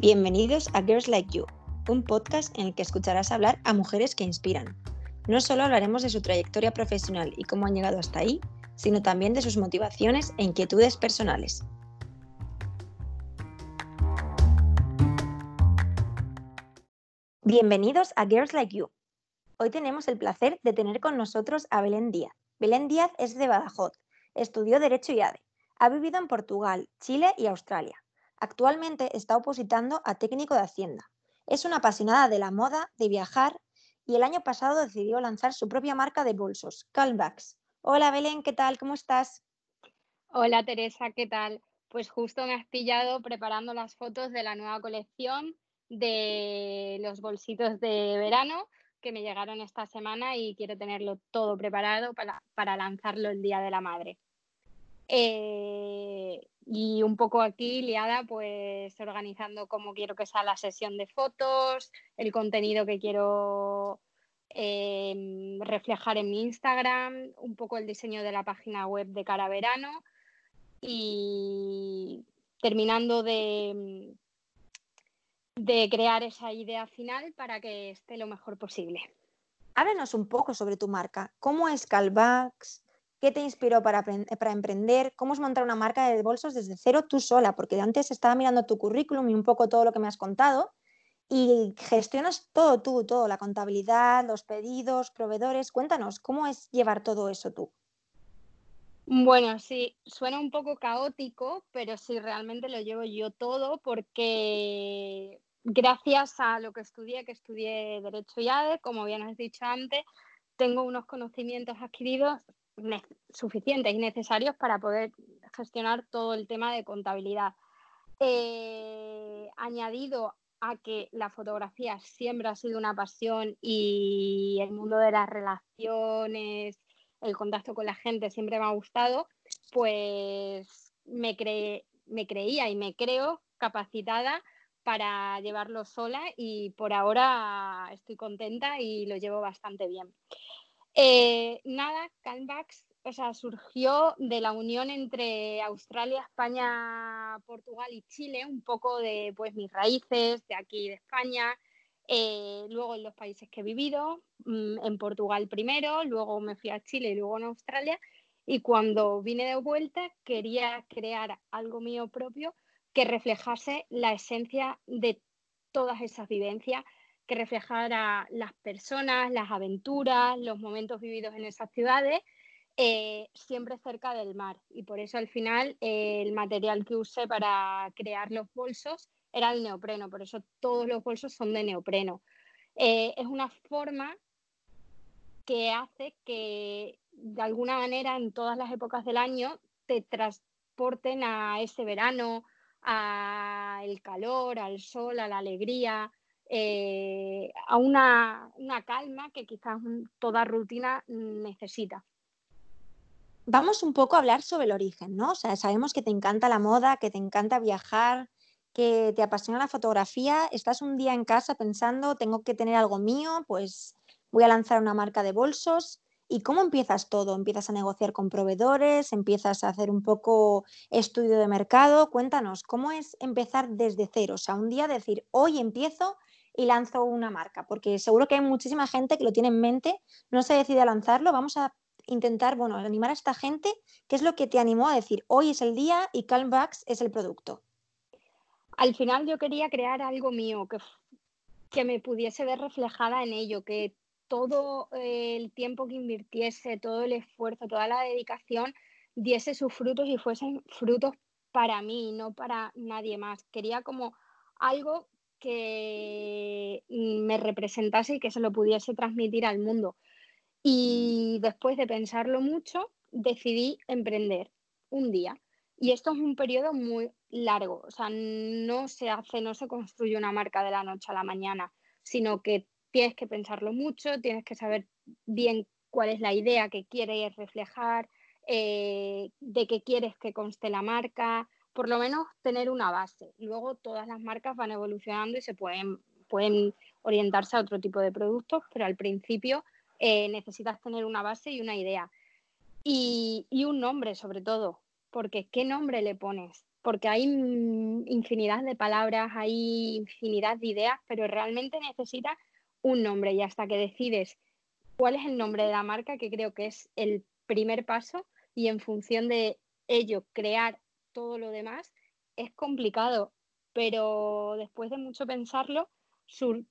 Bienvenidos a Girls Like You, un podcast en el que escucharás hablar a mujeres que inspiran. No solo hablaremos de su trayectoria profesional y cómo han llegado hasta ahí, sino también de sus motivaciones e inquietudes personales. Bienvenidos a Girls Like You. Hoy tenemos el placer de tener con nosotros a Belén Díaz. Belén Díaz es de Badajoz, estudió Derecho y ADE, ha vivido en Portugal, Chile y Australia. Actualmente está opositando a técnico de Hacienda. Es una apasionada de la moda, de viajar y el año pasado decidió lanzar su propia marca de bolsos, Calvax. Hola Belén, ¿qué tal? ¿Cómo estás? Hola Teresa, ¿qué tal? Pues justo me has pillado preparando las fotos de la nueva colección de los bolsitos de verano que me llegaron esta semana y quiero tenerlo todo preparado para, lanzarlo el Día de la Madre. Eh, y un poco aquí liada, pues organizando cómo quiero que sea la sesión de fotos, el contenido que quiero em, reflejar en mi Instagram, un poco el diseño de la página web de cara verano y terminando de, de crear esa idea final para que esté lo mejor posible. Háblanos un poco sobre tu marca. ¿Cómo es Calvax? ¿Qué te inspiró para, emprender? ¿Cómo es montar una marca de bolsos desde cero tú sola? Porque antes estaba mirando tu currículum y un poco todo lo que me has contado y gestionas todo tú, todo, la contabilidad, los pedidos, proveedores. Cuéntanos, ¿cómo es llevar todo eso tú? Bueno, sí, suena un poco caótico, pero sí, realmente lo llevo yo todo porque gracias a lo que estudié, que estudié Derecho y ADE, como bien has dicho antes, tengo unos conocimientos adquiridos suficientes y necesarios para poder gestionar todo el tema de contabilidad. Eh, añadido a que la fotografía siempre ha sido una pasión y el mundo de las relaciones, el contacto con la gente siempre me ha gustado, pues me, me creía y me creo capacitada para llevarlo sola y por ahora estoy contenta y lo llevo bastante bien. Eh, nada, Calvax o sea, surgió de la unión entre Australia, España, Portugal y Chile, un poco de pues mis raíces de aquí de España, eh, luego en los países que he vivido, mm, en Portugal primero, luego me fui a Chile y luego en Australia, y cuando vine de vuelta quería crear algo mío propio que reflejase la esencia de todas esas vivencias que reflejara las personas, las aventuras, los momentos vividos en esas ciudades, eh, siempre cerca del mar. Y por eso al final eh, el material que usé para crear los bolsos era el neopreno, por eso todos los bolsos son de neopreno. Eh, es una forma que hace que de alguna manera en todas las épocas del año te transporten a ese verano, al calor, al sol, a la alegría, eh, a una, calma que quizás toda rutina necesita. Vamos un poco a hablar sobre el origen, ¿no? O sea, sabemos que te encanta la moda, que te encanta viajar, que te apasiona la fotografía. Estás un día en casa pensando, tengo que tener algo mío, pues voy a lanzar una marca de bolsos. ¿Y cómo empiezas todo? ¿Empiezas a negociar con proveedores? ¿Empiezas a hacer un poco estudio de mercado? Cuéntanos, ¿cómo es empezar desde cero? O sea, un día decir, hoy empiezo y lanzo una marca, porque seguro que hay muchísima gente que lo tiene en mente, no se decide a lanzarlo, vamos a intentar, bueno, animar a esta gente, ¿qué es lo que te animó a decir, hoy es el día y Calmbax es el producto? Al final yo quería crear algo mío, que, que me pudiese ver reflejada en ello, que todo el tiempo que invirtiese, todo el esfuerzo, toda la dedicación diese sus frutos y fuesen frutos para mí, no para nadie más. Quería como algo que me representase y que se lo pudiese transmitir al mundo. Y después de pensarlo mucho, decidí emprender un día. Y esto es un periodo muy largo, o sea, no se hace, no se construye una marca de la noche a la mañana, sino que tienes que pensarlo mucho, tienes que saber bien cuál es la idea que quieres reflejar, eh, de qué quieres que conste la marca, por lo menos tener una base. Luego todas las marcas van evolucionando y se pueden, pueden orientarse a otro tipo de productos, pero al principio eh, necesitas tener una base y una idea. Y, un nombre sobre todo, porque ¿qué nombre le pones? porque hay infinidad de palabras, hay infinidad de ideas, pero realmente necesitas un nombre y hasta que decides cuál es el nombre de la marca, que creo que es el primer paso, y en función de ello crear todo lo demás, es complicado, pero después de mucho pensarlo,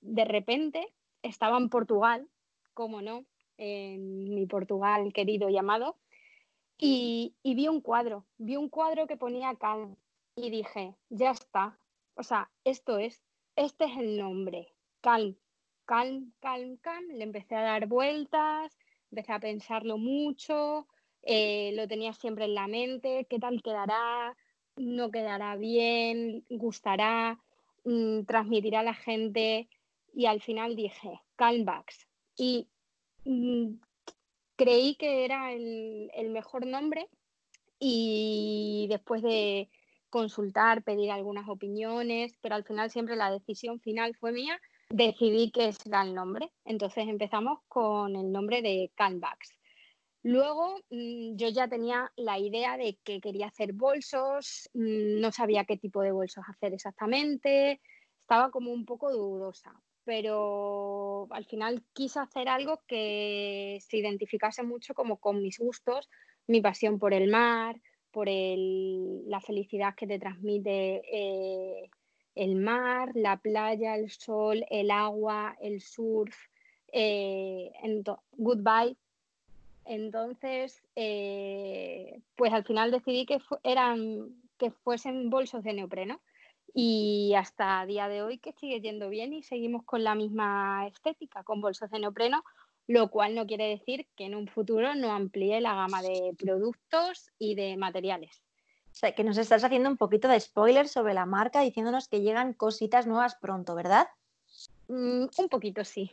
de repente estaba en Portugal, como no, en mi Portugal querido llamado, y, vi un cuadro, vi un cuadro que ponía Calm y dije, ya está, o sea, esto es, este es el nombre, Calm, Calm, Calm, Calm, le empecé a dar vueltas, empecé a pensarlo mucho, eh, lo tenía siempre en la mente, qué tal quedará, no quedará bien, gustará, mm, transmitirá a la gente y al final dije, Calmbax. Y mm, creí que era el, mejor nombre y después de consultar, pedir algunas opiniones, pero al final siempre la decisión final fue mía, decidí que era el nombre. Entonces empezamos con el nombre de Canvax. Luego mm, yo ya tenía la idea de que quería hacer bolsos, mm, no sabía qué tipo de bolsos hacer exactamente, estaba como un poco dudosa, pero al final quise hacer algo que se identificase mucho como con mis gustos, mi pasión por el mar, por la felicidad que te transmite eh, el mar, la playa, el sol, el agua, el surf, eh, goodbye. Entonces, eh, pues al final decidí que, eran, que fuesen bolsos de neopreno y hasta día de hoy que sigue yendo bien y seguimos con la misma estética, con bolsos de neopreno, lo cual no quiere decir que en un futuro no amplíe la gama de productos y de materiales. O sea, que nos estás haciendo un poquito de spoiler sobre la marca diciéndonos que llegan cositas nuevas pronto, ¿verdad? Mm, un poquito, sí.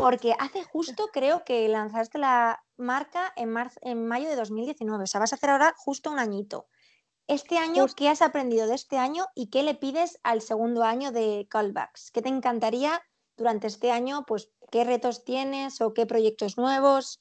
Porque hace justo creo que lanzaste la marca en, en mayo de 2019, o sea, vas a hacer ahora justo un añito. Este año, ¿qué has aprendido de este año y qué le pides al segundo año de Callbacks? ¿Qué te encantaría durante este año? Pues, ¿qué retos tienes o qué proyectos nuevos?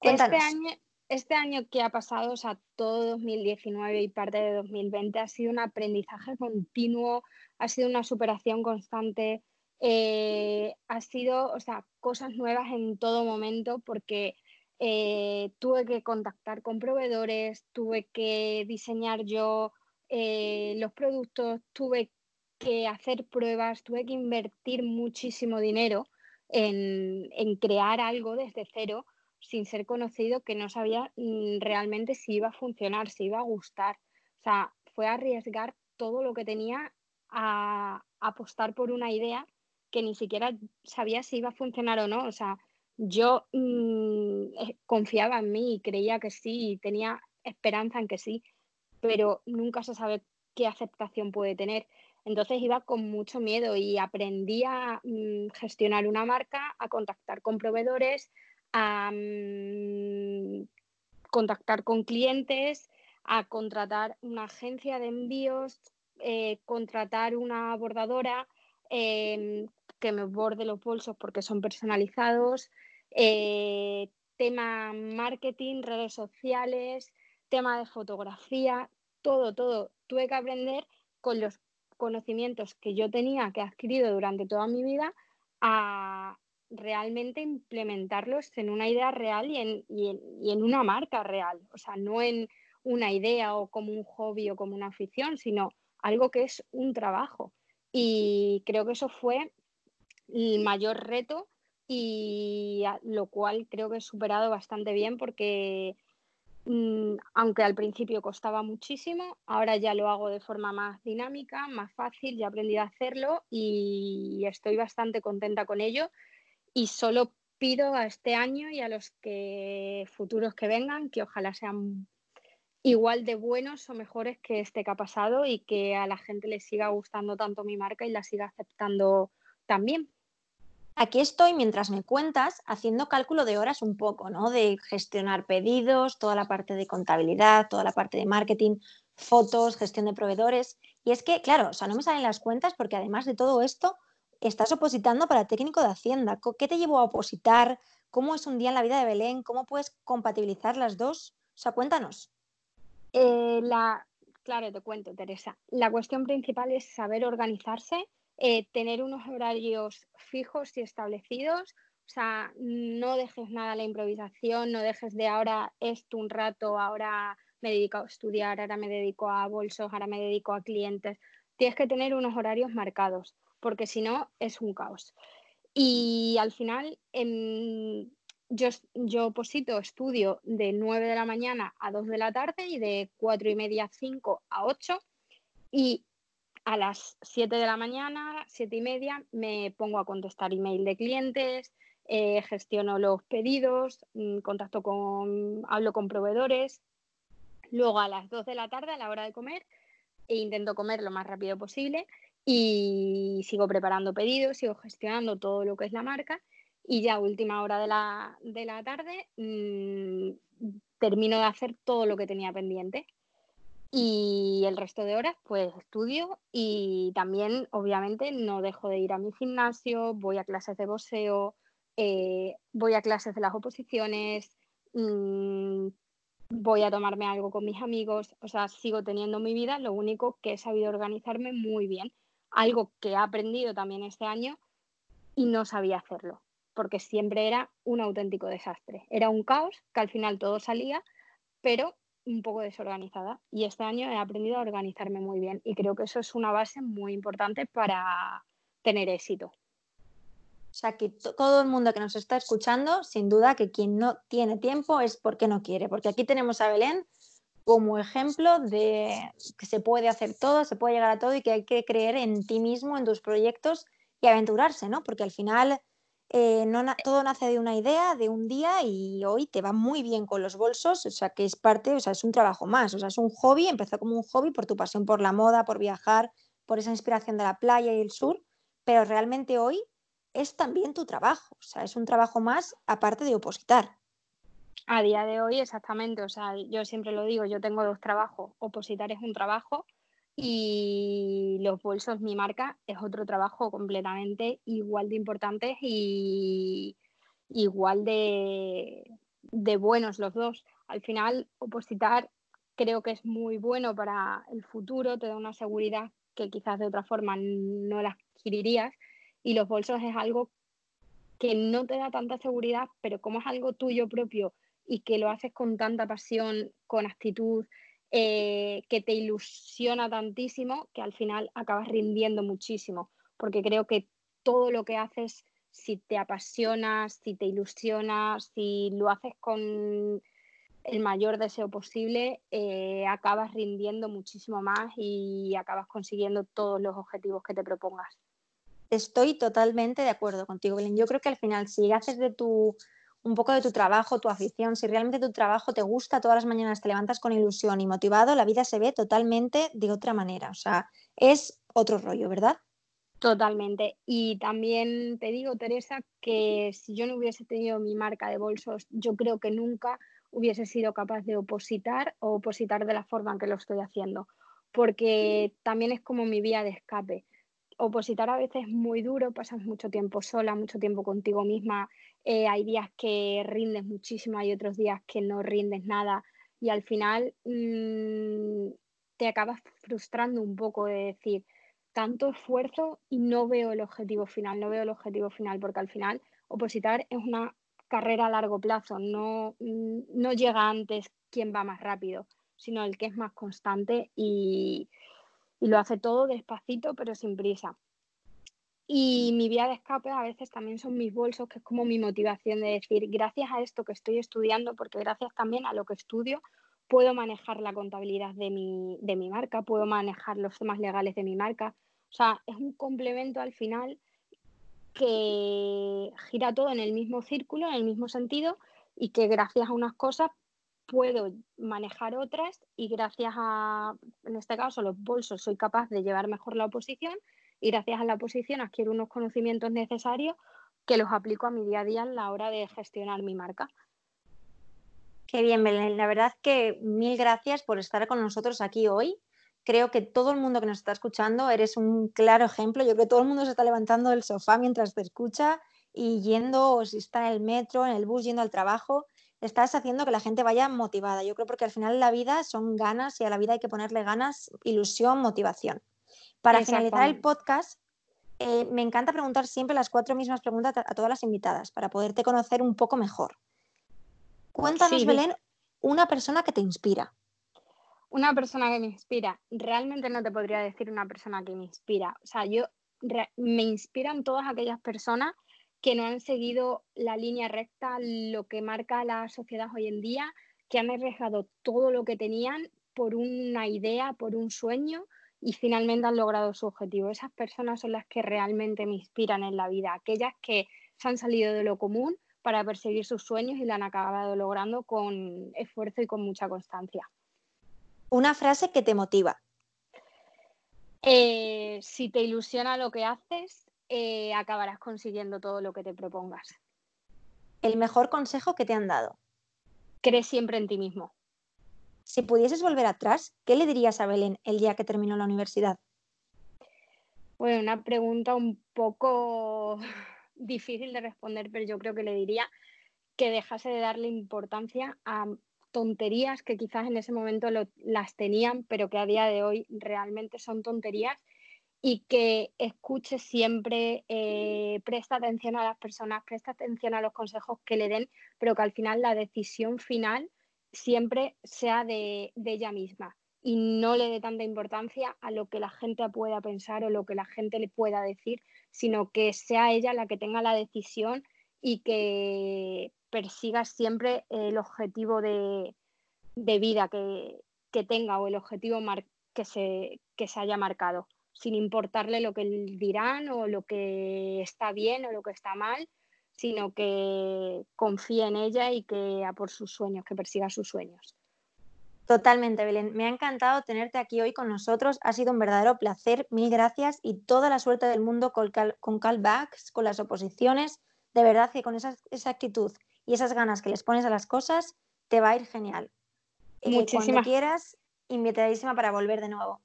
Este año, este año que ha pasado, o sea, todo 2019 y parte de 2020 ha sido un aprendizaje continuo, ha sido una superación constante, eh, ha sido, o sea, cosas nuevas en todo momento porque eh, tuve que contactar con proveedores, tuve que diseñar yo eh, los productos, tuve que hacer pruebas, tuve que invertir muchísimo dinero en, crear algo desde cero sin ser conocido que no sabía mm, realmente si iba a funcionar, si iba a gustar. O sea, fue arriesgar todo lo que tenía a apostar por una idea que ni siquiera sabía si iba a funcionar o no. O sea, yo mm, eh, confiaba en mí y creía que sí, tenía esperanza en que sí, pero nunca se sabe qué aceptación puede tener. Entonces iba con mucho miedo y aprendí a mm, gestionar una marca, a contactar con proveedores, a mm, contactar con clientes, a contratar una agencia de envíos, eh, contratar una bordadora que me borde los bolsos porque son personalizados, eh, tema marketing, redes sociales, tema de fotografía, todo, todo. Tuve que aprender con los conocimientos que yo tenía, que he adquirido durante toda mi vida, a realmente implementarlos en una idea real y en, y en una marca real. O sea, no en una idea o como un hobby o como una afición, sino algo que es un trabajo. Y creo que eso fue el mayor reto y lo cual creo que he superado bastante bien porque mm, aunque al principio costaba muchísimo, ahora ya lo hago de forma más dinámica, más fácil, ya aprendí a hacerlo y estoy bastante contenta con ello. Y solo pido a este año y a los que futuros que vengan que ojalá sean igual de buenos o mejores que este que ha pasado y que a la gente le siga gustando tanto mi marca y la siga aceptando también. Aquí estoy mientras me cuentas haciendo cálculo de horas un poco, ¿no? De gestionar pedidos, toda la parte de contabilidad, toda la parte de marketing, fotos, gestión de proveedores. Y es que, claro, o sea, no me salen las cuentas porque además de todo esto, estás opositando para técnico de Hacienda. ¿Qué te llevó a opositar? ¿Cómo es un día en la vida de Belén? ¿Cómo puedes compatibilizar las dos? O sea, cuéntanos. Eh, la, Claro, te cuento, Teresa. La cuestión principal es saber organizarse, eh, tener unos horarios fijos y establecidos. O sea, no dejes nada a la improvisación, no dejes de ahora esto un rato, ahora me dedico a estudiar, ahora me dedico a bolsos, ahora me dedico a clientes. Tienes que tener unos horarios marcados, porque si no es un caos. Y al final, em, yo, yo posito, estudio de 9 de la mañana a 2 de la tarde y de 4 y media a 5 a 8 y a las 7 de la mañana, 7 y media, me pongo a contestar email de clientes, eh, gestiono los pedidos, mm, contacto con, hablo con proveedores. Luego a las 2 de la tarde, a la hora de comer, e intento comer lo más rápido posible y sigo preparando pedidos, sigo gestionando todo lo que es la marca y ya última hora de la, de la tarde mmm, termino de hacer todo lo que tenía pendiente. Y el resto de horas pues estudio y también obviamente no dejo de ir a mi gimnasio, voy a clases de boxeo, eh, voy a clases de las oposiciones, mmm, voy a tomarme algo con mis amigos, o sea, sigo teniendo mi vida, lo único que he sabido organizarme muy bien, algo que he aprendido también este año y no sabía hacerlo porque siempre era un auténtico desastre. Era un caos que al final todo salía, pero un poco desorganizada. Y este año he aprendido a organizarme muy bien y creo que eso es una base muy importante para tener éxito. O sea, que todo el mundo que nos está escuchando, sin duda que quien no tiene tiempo es porque no quiere, porque aquí tenemos a Belén como ejemplo de que se puede hacer todo, se puede llegar a todo y que hay que creer en ti mismo, en tus proyectos y aventurarse, ¿no? Porque al final eh, no todo nace de una idea, de un día y hoy te va muy bien con los bolsos, o sea que es parte, o sea, es un trabajo más, o sea, es un hobby, empezó como un hobby por tu pasión por la moda, por viajar, por esa inspiración de la playa y el sur, pero realmente hoy es también tu trabajo, o sea, es un trabajo más aparte de opositar. A día de hoy, exactamente, o sea, yo siempre lo digo, yo tengo dos trabajos, opositar es un trabajo y los bolsos, mi marca, es otro trabajo completamente igual de importante y igual de, buenos los dos. Al final, opositar creo que es muy bueno para el futuro, te da una seguridad que quizás de otra forma no la adquirirías y los bolsos es algo que no te da tanta seguridad, pero como es algo tuyo propio y que lo haces con tanta pasión, con actitud, eh, que te ilusiona tantísimo que al final acabas rindiendo muchísimo, porque creo que todo lo que haces, si te apasionas, si te ilusionas, si lo haces con el mayor deseo posible, eh, acabas rindiendo muchísimo más y acabas consiguiendo todos los objetivos que te propongas. Estoy totalmente de acuerdo contigo, Belén. Yo creo que al final, si haces de tu un poco de tu trabajo, tu afición, si realmente tu trabajo te gusta, todas las mañanas te levantas con ilusión y motivado, la vida se ve totalmente de otra manera. O sea, es otro rollo, ¿verdad? Totalmente. Y también te digo, Teresa, que si yo no hubiese tenido mi marca de bolsos, yo creo que nunca hubiese sido capaz de opositar o opositar de la forma en que lo estoy haciendo, porque también es como mi vía de escape. Opositar a veces es muy duro, pasas mucho tiempo sola, mucho tiempo contigo misma, eh, hay días que rindes muchísimo, hay otros días que no rindes nada y al final mm, te acabas frustrando un poco de decir tanto esfuerzo y no veo el objetivo final, no veo el objetivo final porque al final opositar es una carrera a largo plazo, no, mm, no llega antes quien va más rápido, sino el que es más constante y, y lo hace todo despacito pero sin prisa. Y mi vía de escape a veces también son mis bolsos, que es como mi motivación de decir, gracias a esto que estoy estudiando, porque gracias también a lo que estudio, puedo manejar la contabilidad de mi, de mi marca, puedo manejar los temas legales de mi marca. O sea, es un complemento al final que gira todo en el mismo círculo, en el mismo sentido, y que gracias a unas cosas puedo manejar otras y gracias a, en este caso, los bolsos, soy capaz de llevar mejor la oposición y gracias a la posición adquiero unos conocimientos necesarios que los aplico a mi día a día en la hora de gestionar mi marca. Qué bien, Belén. La verdad que mil gracias por estar con nosotros aquí hoy. Creo que todo el mundo que nos está escuchando eres un claro ejemplo. Yo creo que todo el mundo se está levantando del sofá mientras te escucha y yendo, o si está en el metro, en el bus, yendo al trabajo. Estás haciendo que la gente vaya motivada. Yo creo porque al final la vida son ganas y a la vida hay que ponerle ganas, ilusión, motivación. Para finalizar el podcast, eh, me encanta preguntar siempre las cuatro mismas preguntas a todas las invitadas para poderte conocer un poco mejor. Cuéntanos, Belén, una persona que te inspira. Una persona que me inspira. Realmente no te podría decir una persona que me inspira. O sea, yo me inspiran todas aquellas personas que no han seguido la línea recta, lo que marca la sociedad hoy en día, que han arriesgado todo lo que tenían por una idea, por un sueño y finalmente han logrado su objetivo. Esas personas son las que realmente me inspiran en la vida, aquellas que se han salido de lo común para perseguir sus sueños y lo han acabado logrando con esfuerzo y con mucha constancia. Una frase que te motiva. Eh, si te ilusiona lo que haces, eh, acabarás consiguiendo todo lo que te propongas. El mejor consejo que te han dado. Cree siempre en ti mismo. Si pudieses volver atrás, ¿qué le dirías a Belén el día que terminó la universidad? Bueno, una pregunta un poco difícil de responder, pero yo creo que le diría que dejase de darle importancia a tonterías que quizás en ese momento las tenían, pero que a día de hoy realmente son tonterías y que escuche siempre, eh, presta atención a las personas, presta atención a los consejos que le den, pero que al final la decisión final siempre sea de, ella misma y no le dé tanta importancia a lo que la gente pueda pensar o lo que la gente le pueda decir, sino que sea ella la que tenga la decisión y que persiga siempre el objetivo de, vida que, tenga o el objetivo que se, que se haya marcado sin importarle lo que dirán o lo que está bien o lo que está mal, sino que confíe en ella y que a por sus sueños, que persiga sus sueños. Totalmente, Belén. Me ha encantado tenerte aquí hoy con nosotros. Ha sido un verdadero placer. Mil gracias y toda la suerte del mundo con, con callbacks, con las oposiciones. De verdad que con esa, actitud y esas ganas que les pones a las cosas, te va a ir genial. Eh, Muchísimas. Cuando quieras, invitadísima para volver de nuevo.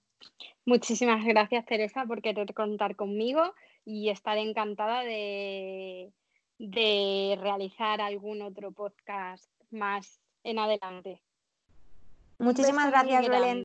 Muchísimas gracias, Teresa, por querer contar conmigo y estar encantada de, de realizar algún otro podcast más en adelante. Muchísimas gracias, Belén.